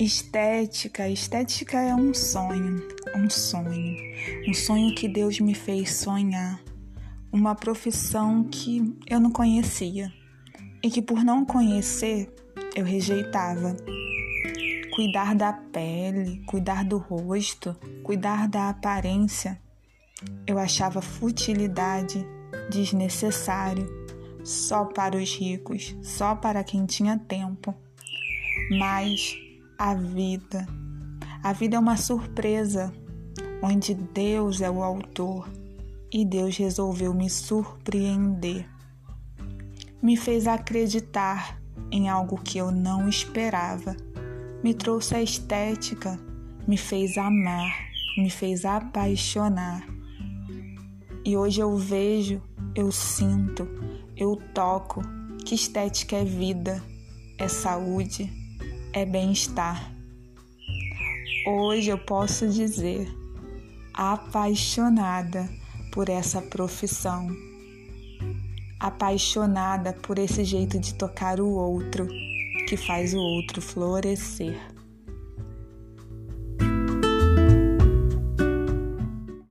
Estética, estética é um sonho, um sonho, um sonho que Deus me fez sonhar, uma profissão que eu não conhecia e que por não conhecer eu rejeitava. Cuidar da pele, cuidar do rosto, cuidar da aparência, eu achava futilidade, desnecessário, só para os ricos, só para quem tinha tempo. Mas a vida. A vida é uma surpresa, onde Deus é o autor e Deus resolveu me surpreender. Me fez acreditar em algo que eu não esperava. Me trouxe a estética, me fez amar, me fez apaixonar. E hoje eu vejo, eu sinto, eu toco que estética é vida, é saúde é bem-estar. Hoje eu posso dizer, apaixonada por essa profissão, apaixonada por esse jeito de tocar o outro que faz o outro florescer.